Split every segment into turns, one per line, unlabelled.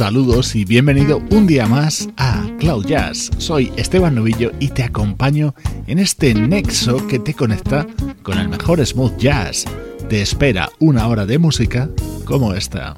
Saludos y bienvenido un día más a Cloud Jazz. Soy Esteban Novillo y te acompaño en este nexo que te conecta con el mejor smooth jazz. Te espera una hora de música como esta.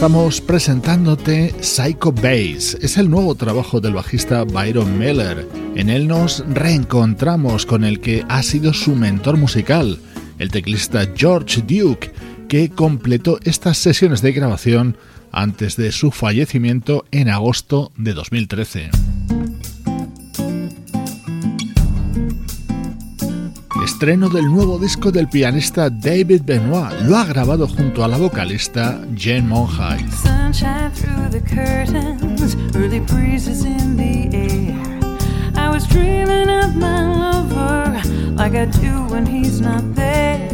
Estamos presentándote Psycho Bass. Es el nuevo trabajo del bajista Byron Miller. En él nos reencontramos con el que ha sido su mentor musical, el teclista George Duke, que completó estas sesiones de grabación antes de su fallecimiento en agosto de 2013. Estreno del nuevo disco del pianista David Benoit. Lo ha grabado junto a la vocalista Jen Monhide. Sunshine through the curtains, early breezes in the air. I was dreaming of my lover like I do when he's not there.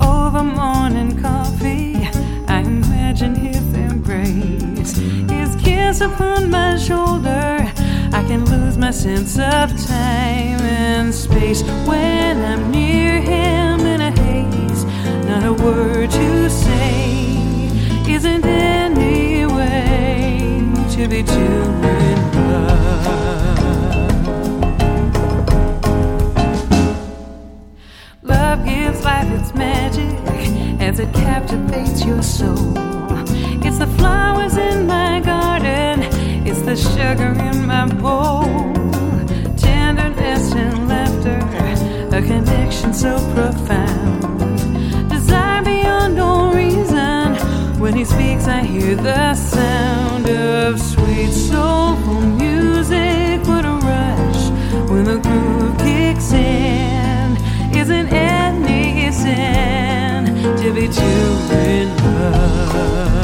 Over morning coffee, I imagine his embrace, his kiss upon my shoulder. I can lose my sense of time and space when I'm near him in a haze. Not a word to say isn't any way to be in love. Love gives life its magic as it captivates your soul. It's the flowers in my garden the sugar in my bowl, tenderness and laughter, a connection so profound. Desire beyond all reason. When he speaks, I hear the sound of sweet, soulful music. What a rush when the groove kicks in. Isn't any sin to be too in love?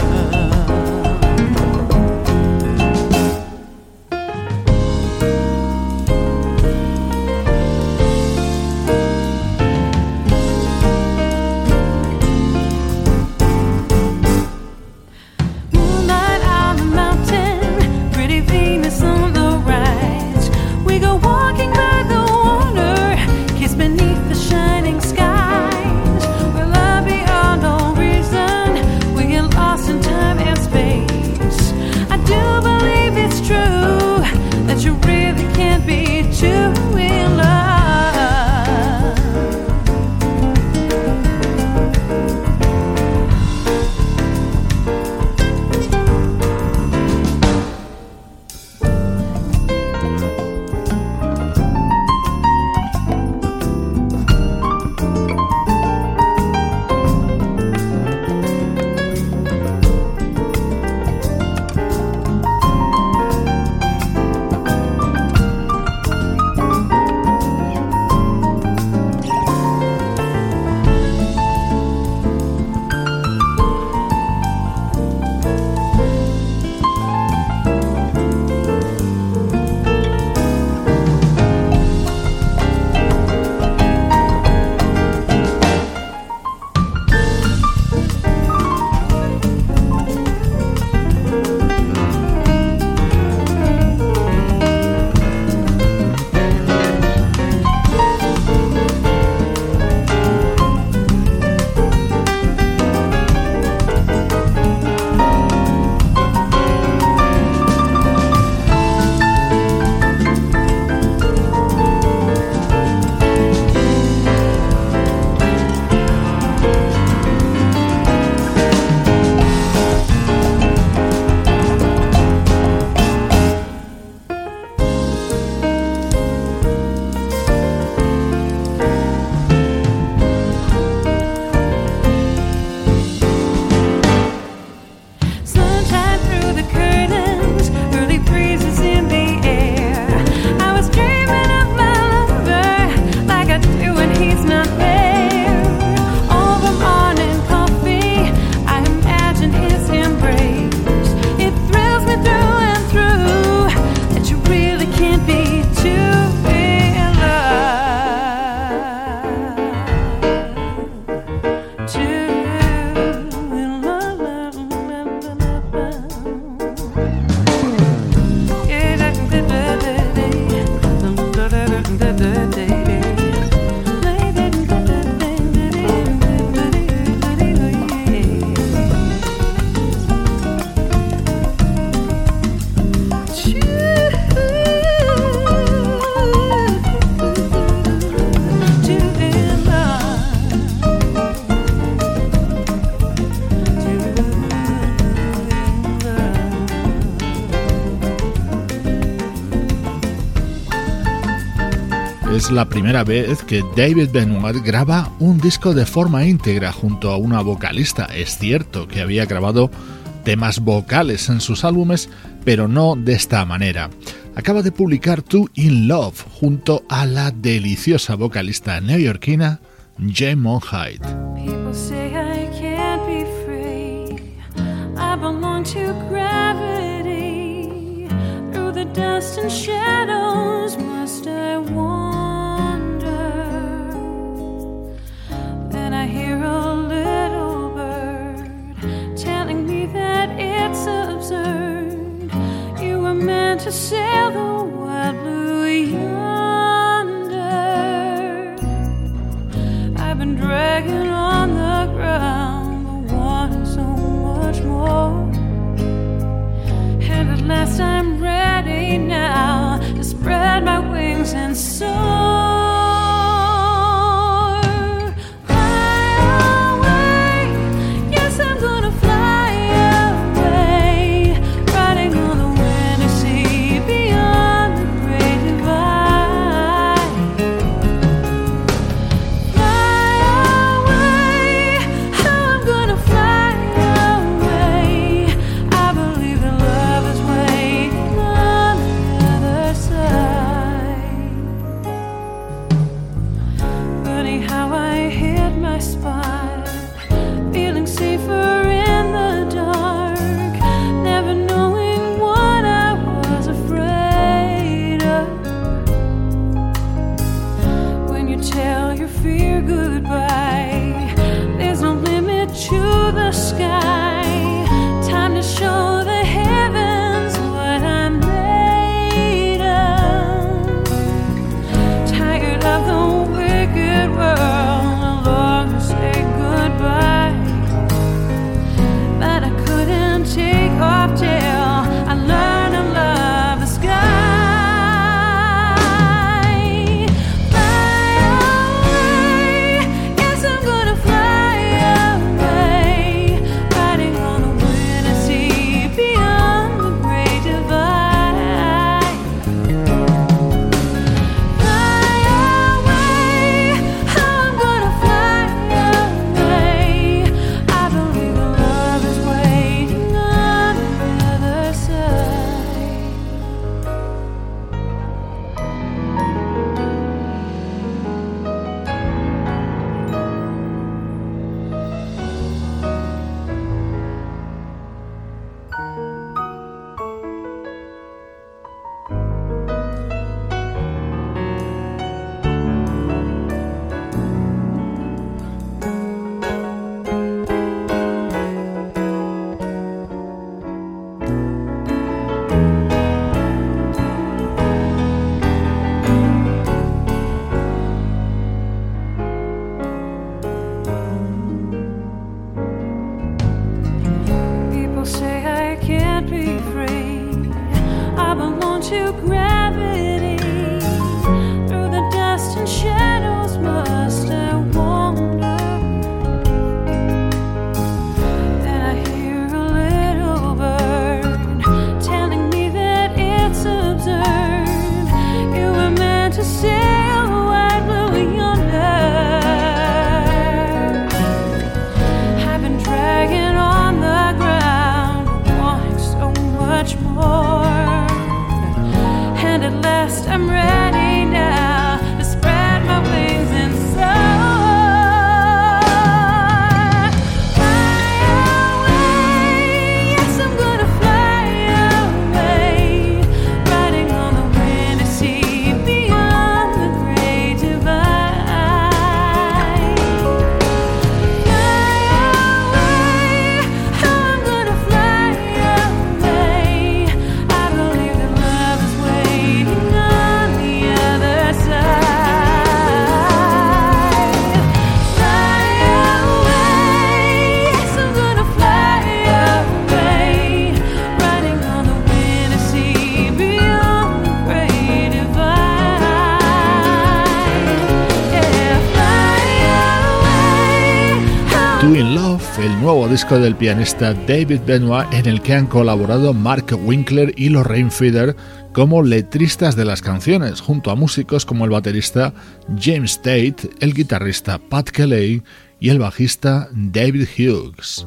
Es la primera vez que David Benoit graba un disco de forma íntegra junto a una vocalista. Es cierto que había grabado temas vocales en sus álbumes, pero no de esta manera. Acaba de publicar Two in Love junto a la deliciosa vocalista neoyorquina Jamon Hyde.
dust
nuevo disco del pianista David Benoit en el que han colaborado Mark Winkler y Lorraine Feeder como letristas de las canciones, junto a músicos como el baterista James Tate, el guitarrista Pat Kelly y el bajista David Hughes.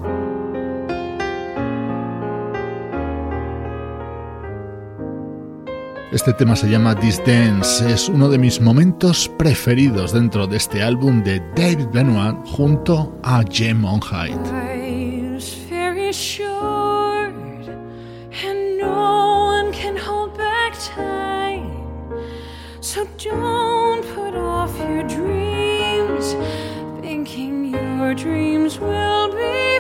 Este tema se llama This Dance, es uno de mis momentos preferidos dentro de este álbum de David Benoit junto a Jem on.
So don't put off your dreams, thinking your dreams will be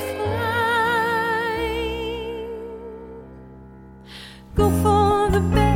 fine.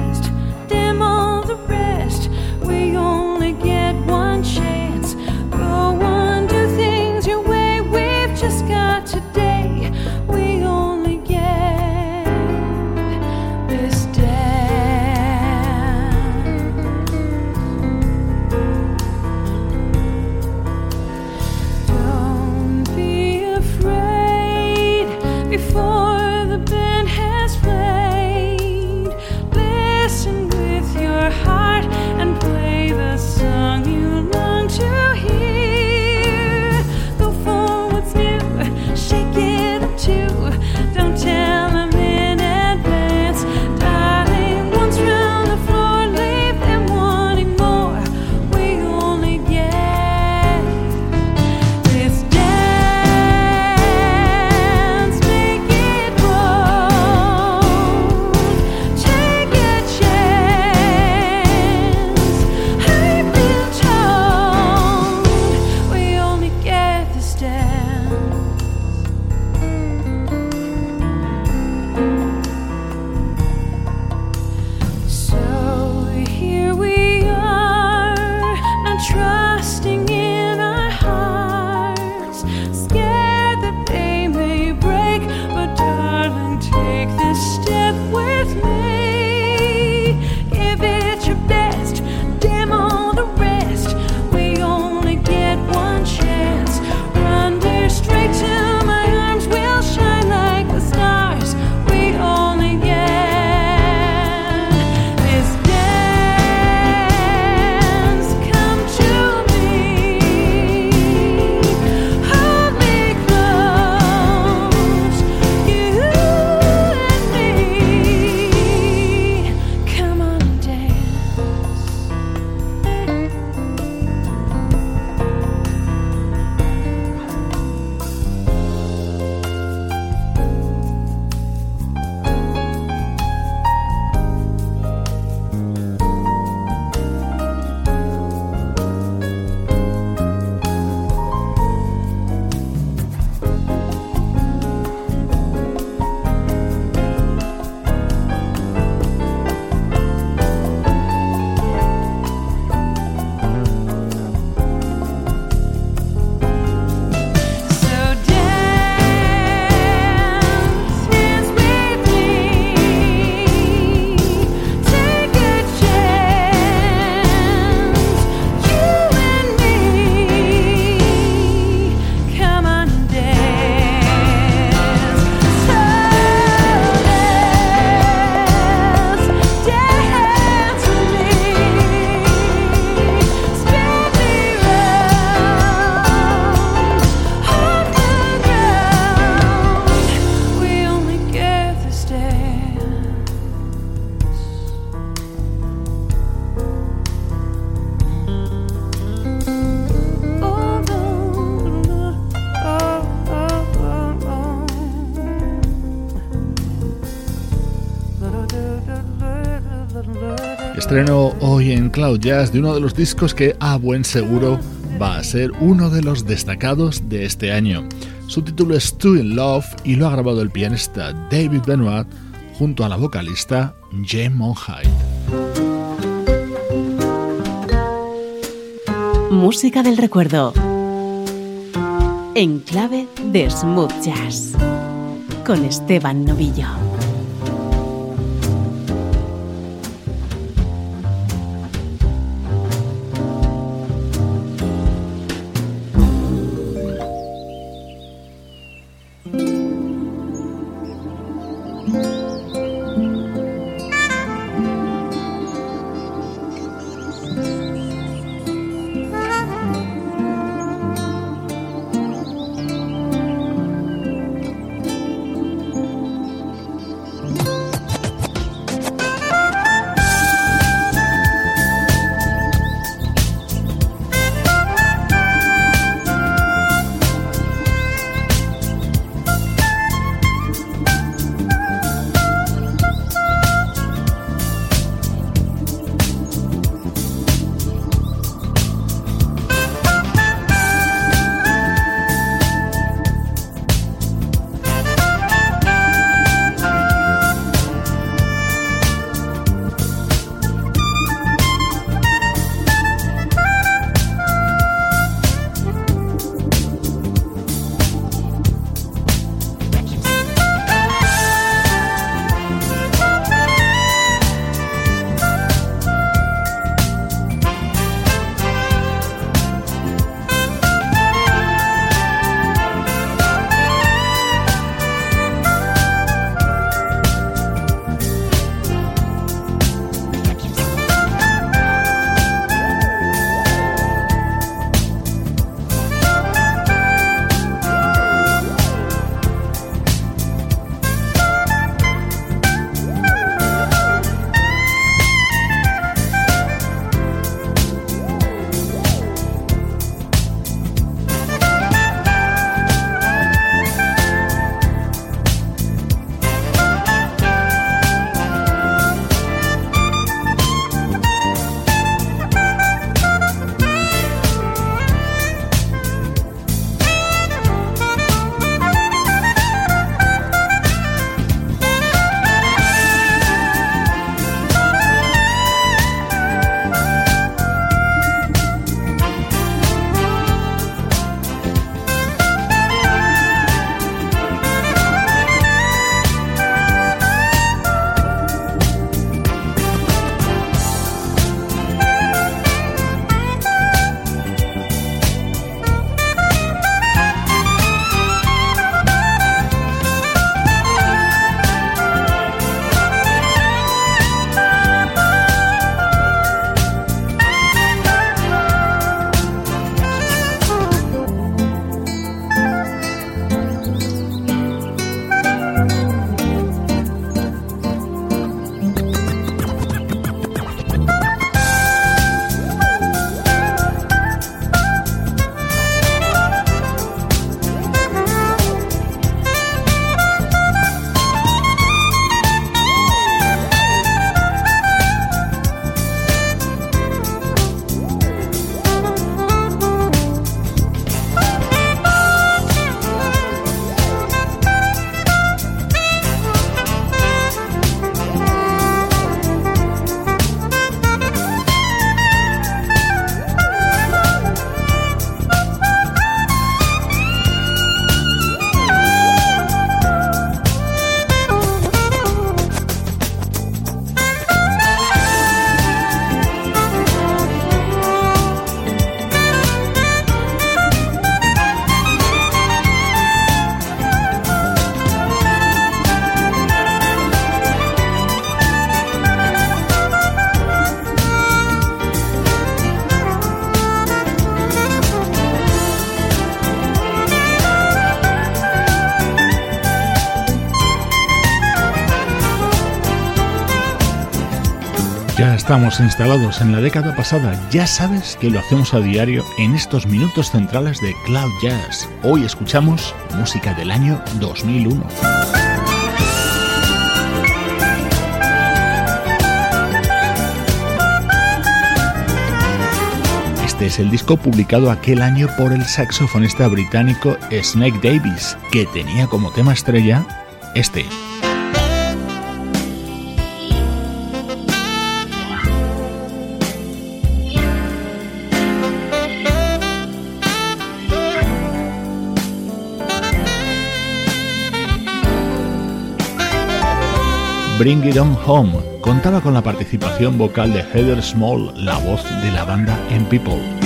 Estreno hoy en Cloud Jazz de uno de los discos que a buen seguro va a ser uno de los destacados de este año. Su título es Two in Love y lo ha grabado el pianista David Benoit junto a la vocalista Jem Hyde.
Música del recuerdo. En clave de smooth jazz. Con Esteban Novillo.
Estamos instalados en la década pasada, ya sabes que lo hacemos a diario en estos minutos centrales de Cloud Jazz. Hoy escuchamos música del año 2001. Este es el disco publicado aquel año por el saxofonista británico Snake Davis, que tenía como tema estrella este. Bring It On Home contaba con la participación vocal de Heather Small, la voz de la banda en People.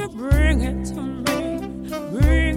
you bring it to me? Bring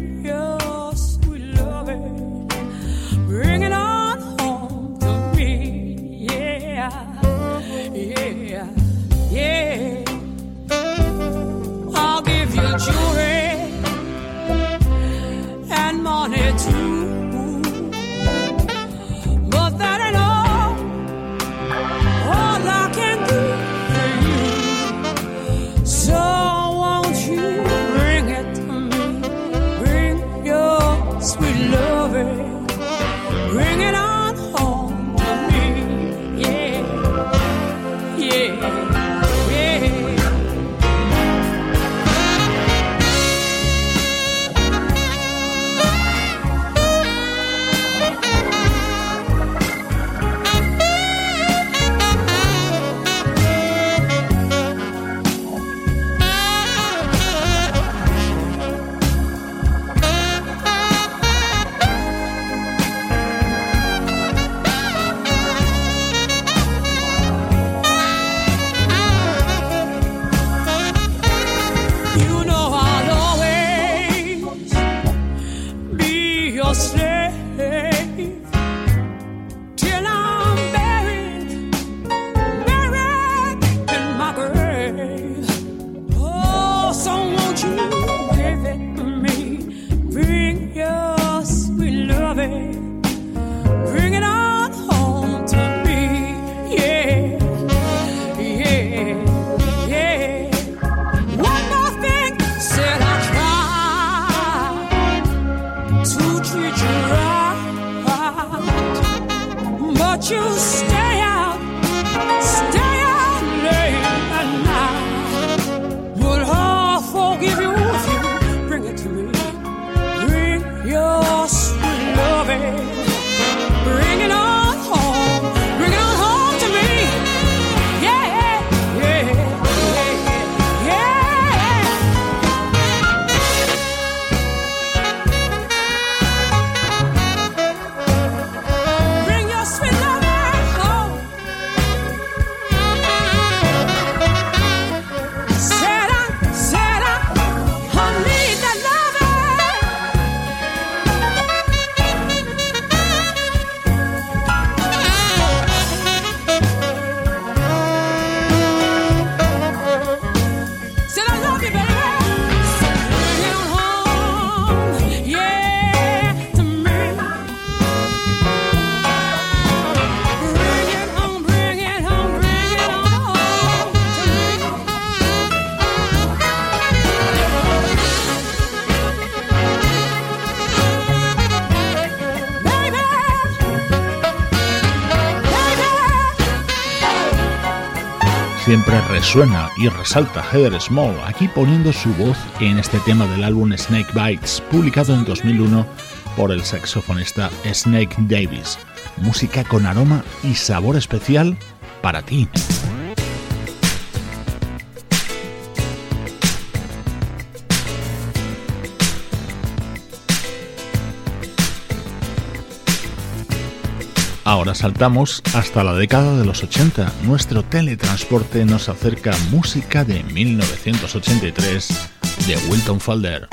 resuena y resalta Heather Small, aquí poniendo su voz en este tema del álbum Snake Bites, publicado en 2001 por el saxofonista Snake Davis. Música con aroma y sabor especial
para ti. Ahora saltamos hasta la década de los 80. Nuestro teletransporte nos acerca música de 1983 de Wilton Falder.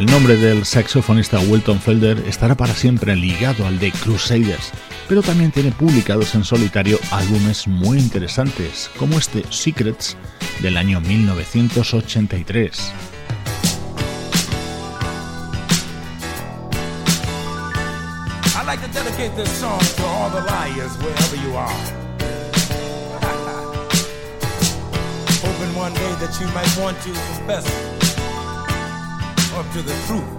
El nombre del saxofonista Wilton Felder estará para siempre ligado al de Crusaders, pero también tiene publicados en solitario álbumes muy interesantes, como este Secrets del año 1983.
one day that you might want to up to the truth.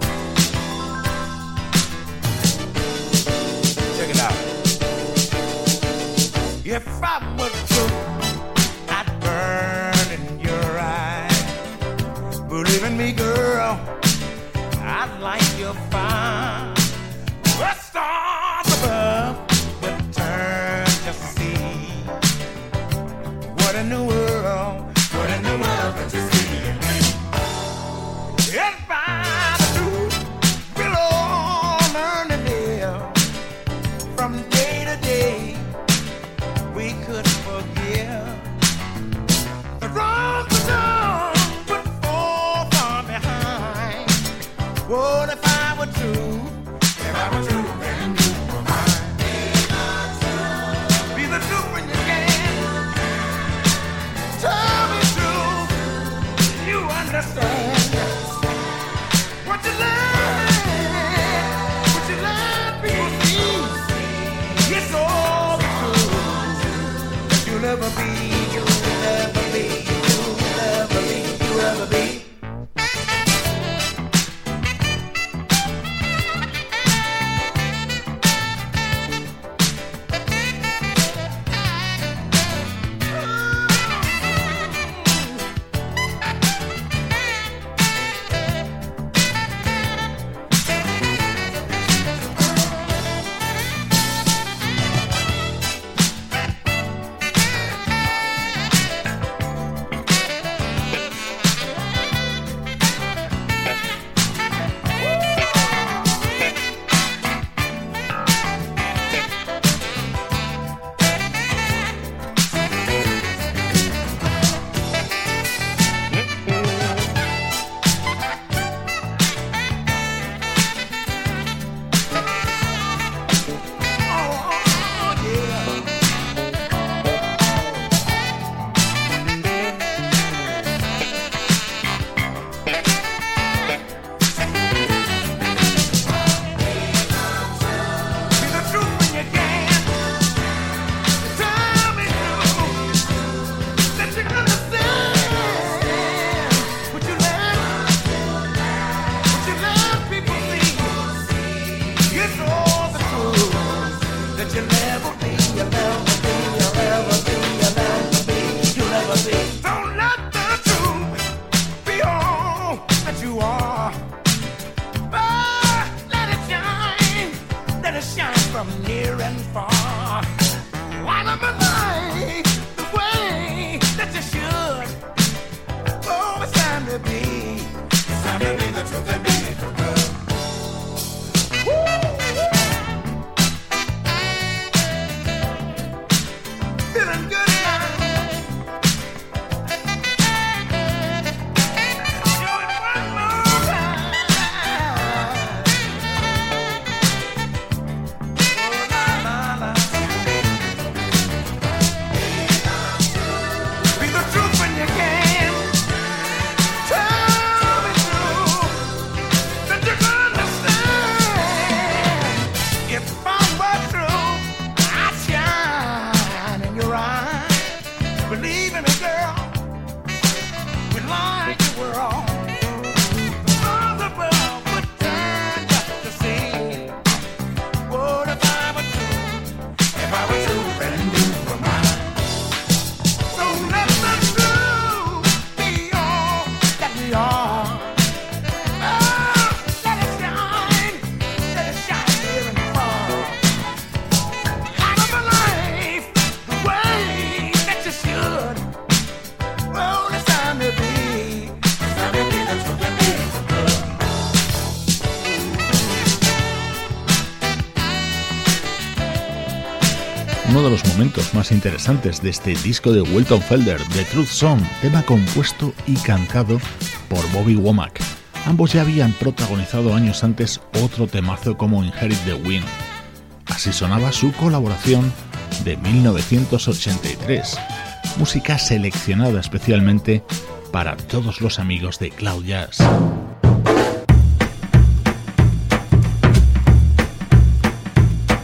Check it out. If I were true, I'd burn in your eyes. Believe in me, girl.
más interesantes de este disco de Wilton Felder, The Truth Song, tema compuesto y cantado por Bobby Womack. Ambos ya habían protagonizado años antes otro temazo como Inherit the Wind. Así sonaba su colaboración de 1983, música seleccionada especialmente para todos los amigos de Cloud Jazz.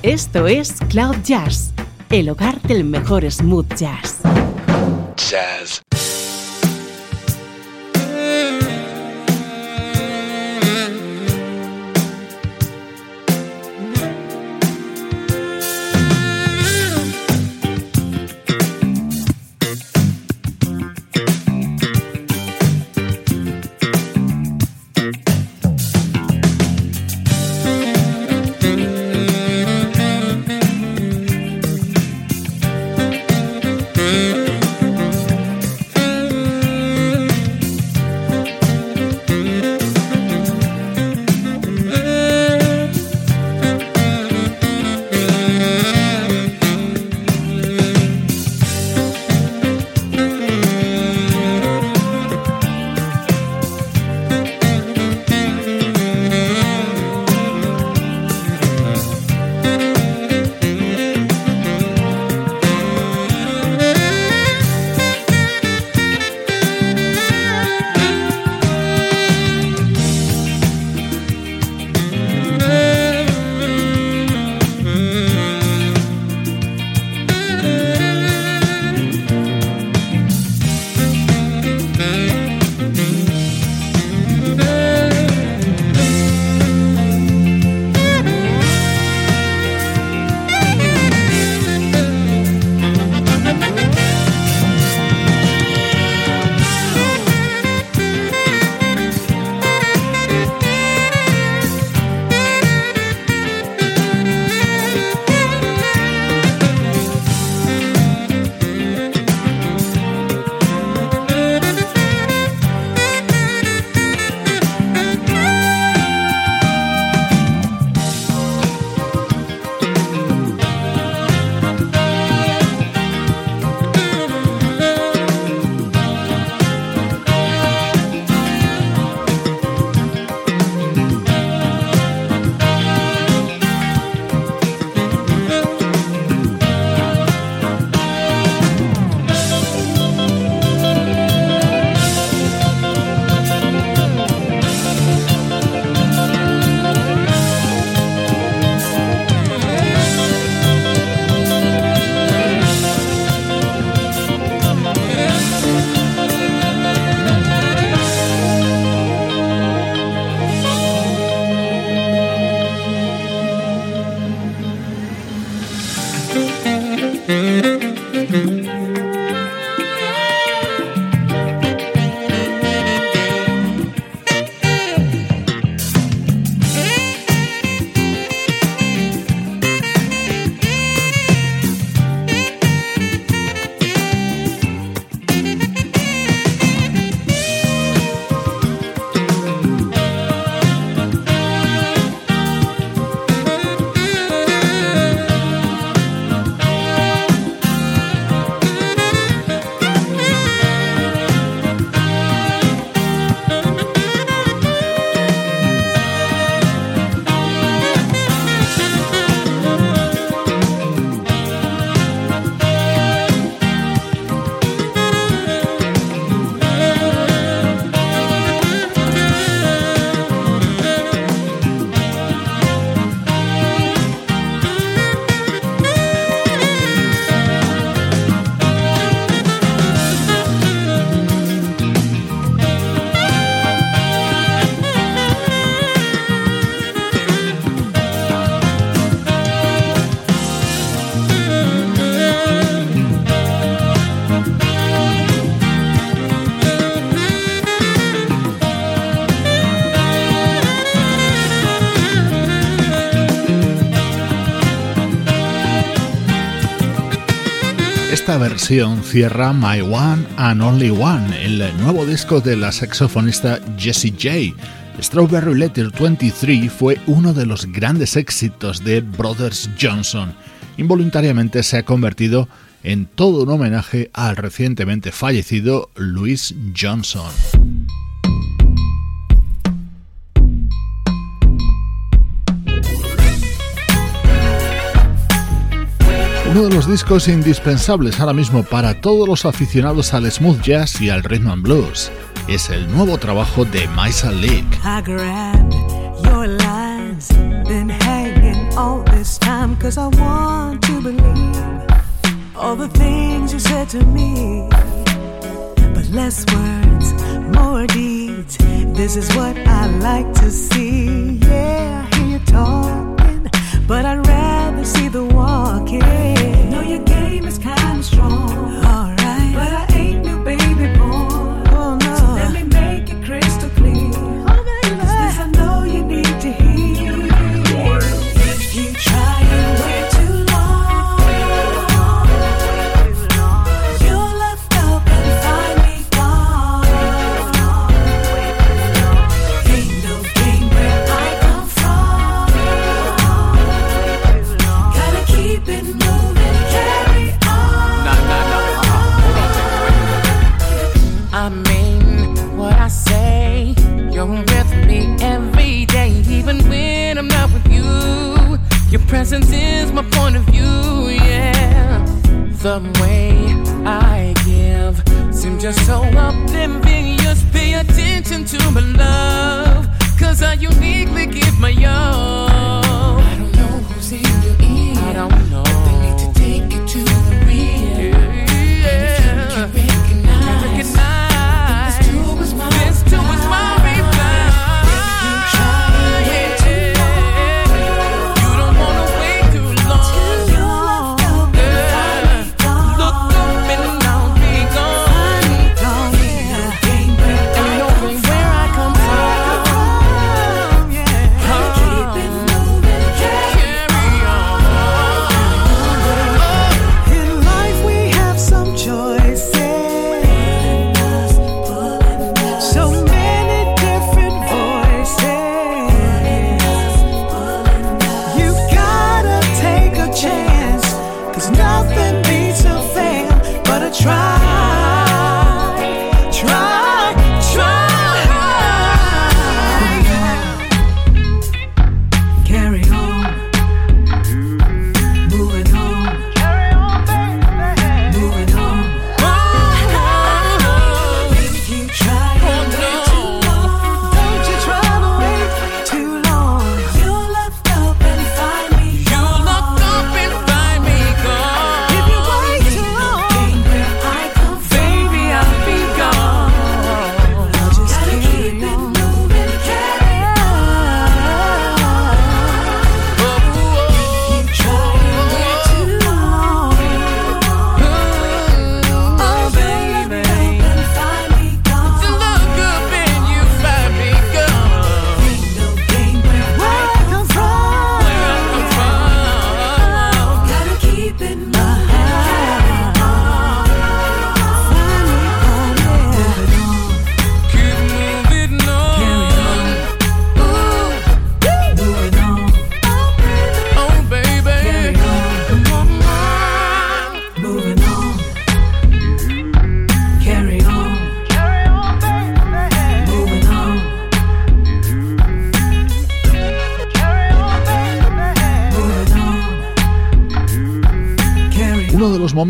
Esto es Cloud Jazz el hogar del mejor smooth jazz.
Jazz.
Cierra My One and Only One, el nuevo disco de la saxofonista Jessie J. Strawberry Letter 23 fue uno de los grandes éxitos de Brothers Johnson. Involuntariamente se ha convertido en todo un homenaje al recientemente fallecido Louis Johnson.
Uno de los discos indispensables ahora mismo para todos los aficionados al smooth jazz y al rhythm and blues es el nuevo trabajo de Maisa Leak.
I grabbed your lines, been hanging all this time cause I want to believe all the things you said to me. But less words, more deeds. This is what I like to see. Yeah, I hear you talk. but I'd rather see the walking. Know your game is kinda strong. Alright. But I ain't new baby
boy.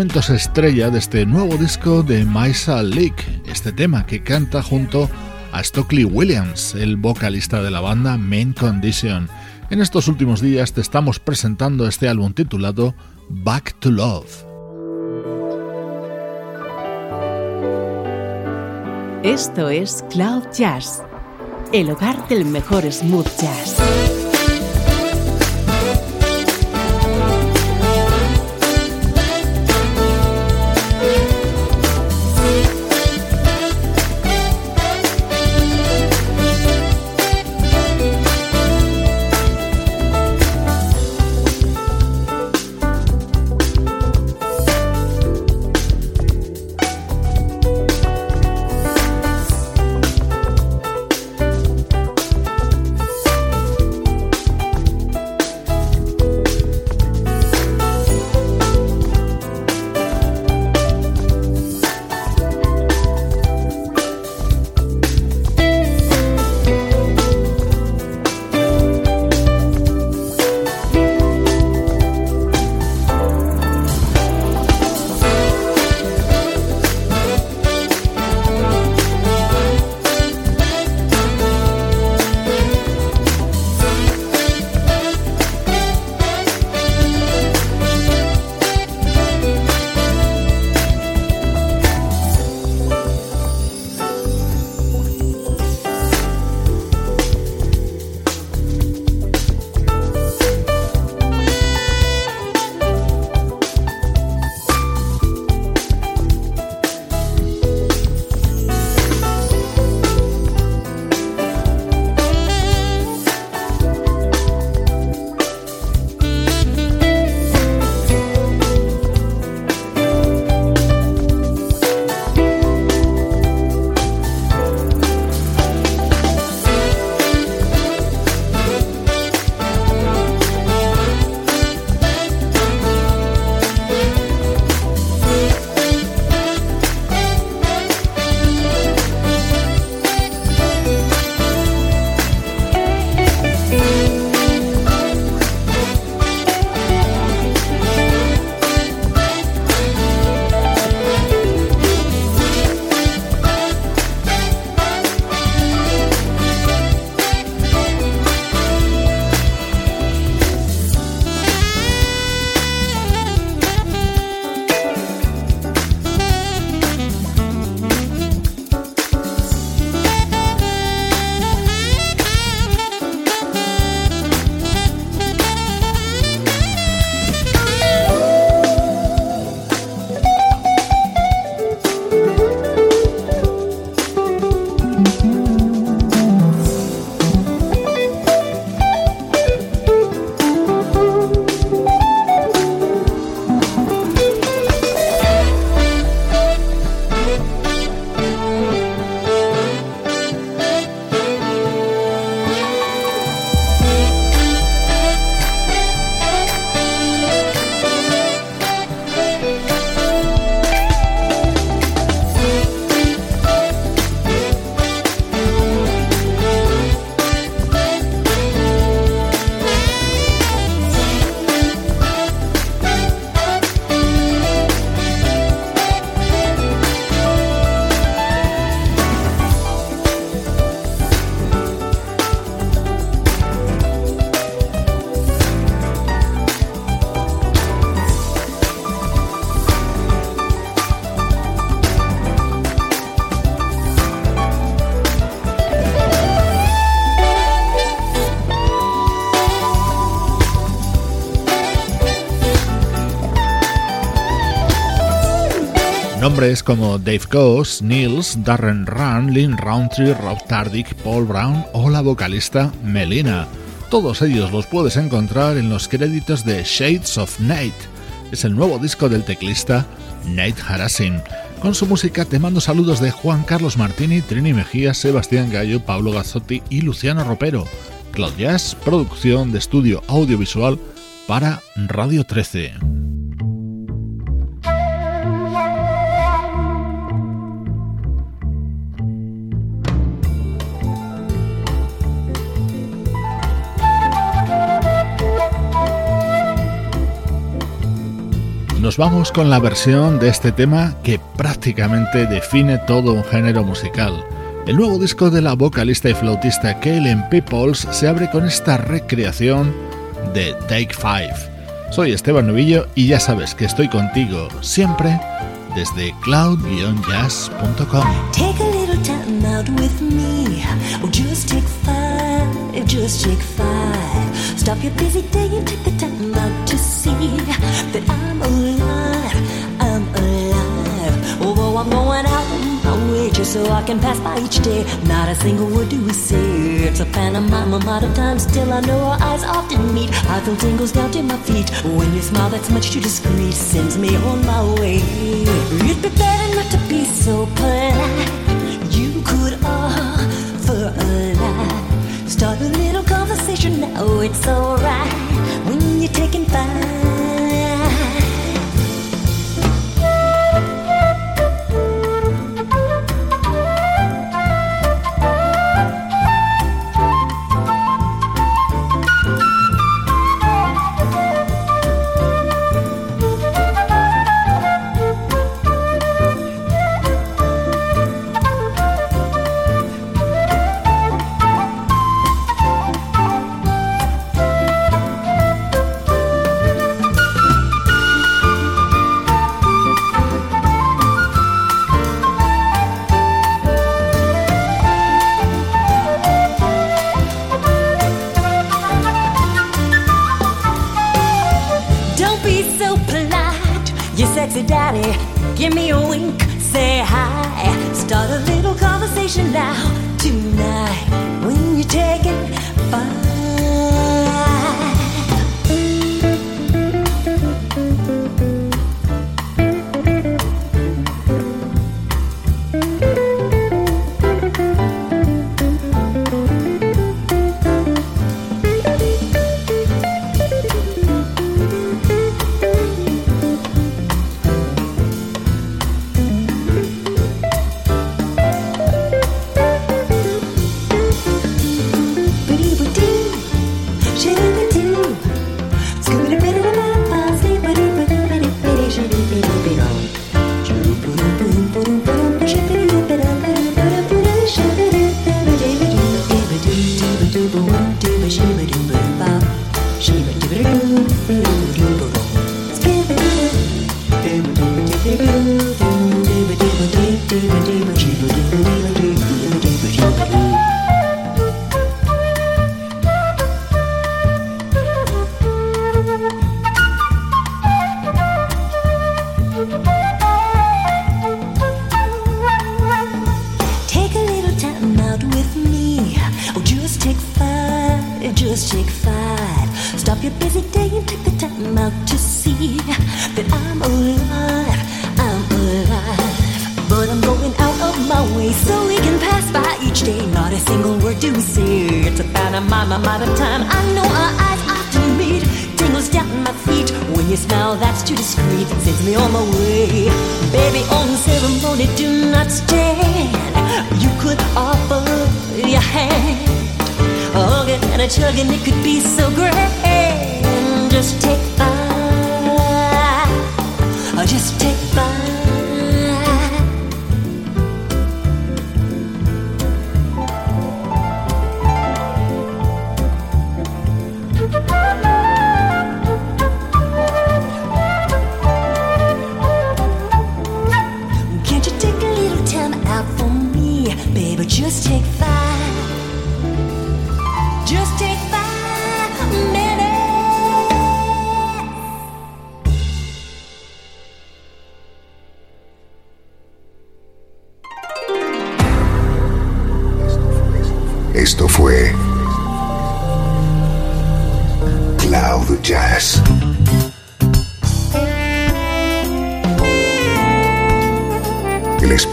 momentos estrella de este nuevo disco de Maisa Leak, este tema que canta junto a Stockley Williams, el vocalista de la banda Main Condition. En estos últimos días te estamos presentando este álbum titulado Back to Love.
Esto es Cloud Jazz, el hogar del mejor smooth jazz.
Como Dave Coase, Nils, Darren Run, Lynn Roundtree, Rob Tardick, Paul Brown o la vocalista Melina. Todos ellos los puedes encontrar en los créditos de Shades of Night. Es el nuevo disco del teclista Nate Harasin. Con su música te mando saludos de Juan Carlos Martini, Trini Mejía, Sebastián Gallo, Pablo Gazzotti y Luciano Ropero. Cloud Jazz, producción de estudio audiovisual para Radio 13. Nos vamos con la versión de este tema que prácticamente define todo un género musical. El nuevo disco de la vocalista y flautista Kellen Peoples se abre con esta recreación de Take Five. Soy Esteban Novillo y ya sabes que estoy contigo siempre desde cloud-jazz.com.
see that I'm alive, I'm alive. Although I'm going out so I can pass by each day, not a single word do we say. It's a pantomime amount of time, still I know our eyes often meet. I feel tingles down to my feet when you smile. That's much too discreet, sends me on my way. It'd be better not to be so polite. You could offer a lie. Start a little conversation now, it's alright when you're Your busy day and take the time out to see that I'm alive, I'm alive. But I'm going out of my way so we can pass by each day. Not a single word do we say. It's about a pantomime amount of time. I know our eyes often meet. Tingles down my feet when you smile. That's too discreet. Sends me on my way. Baby, on ceremony, do not stand. You could offer your hand. Hugging and a chugging, it could be so grand. Just take five. Just take five.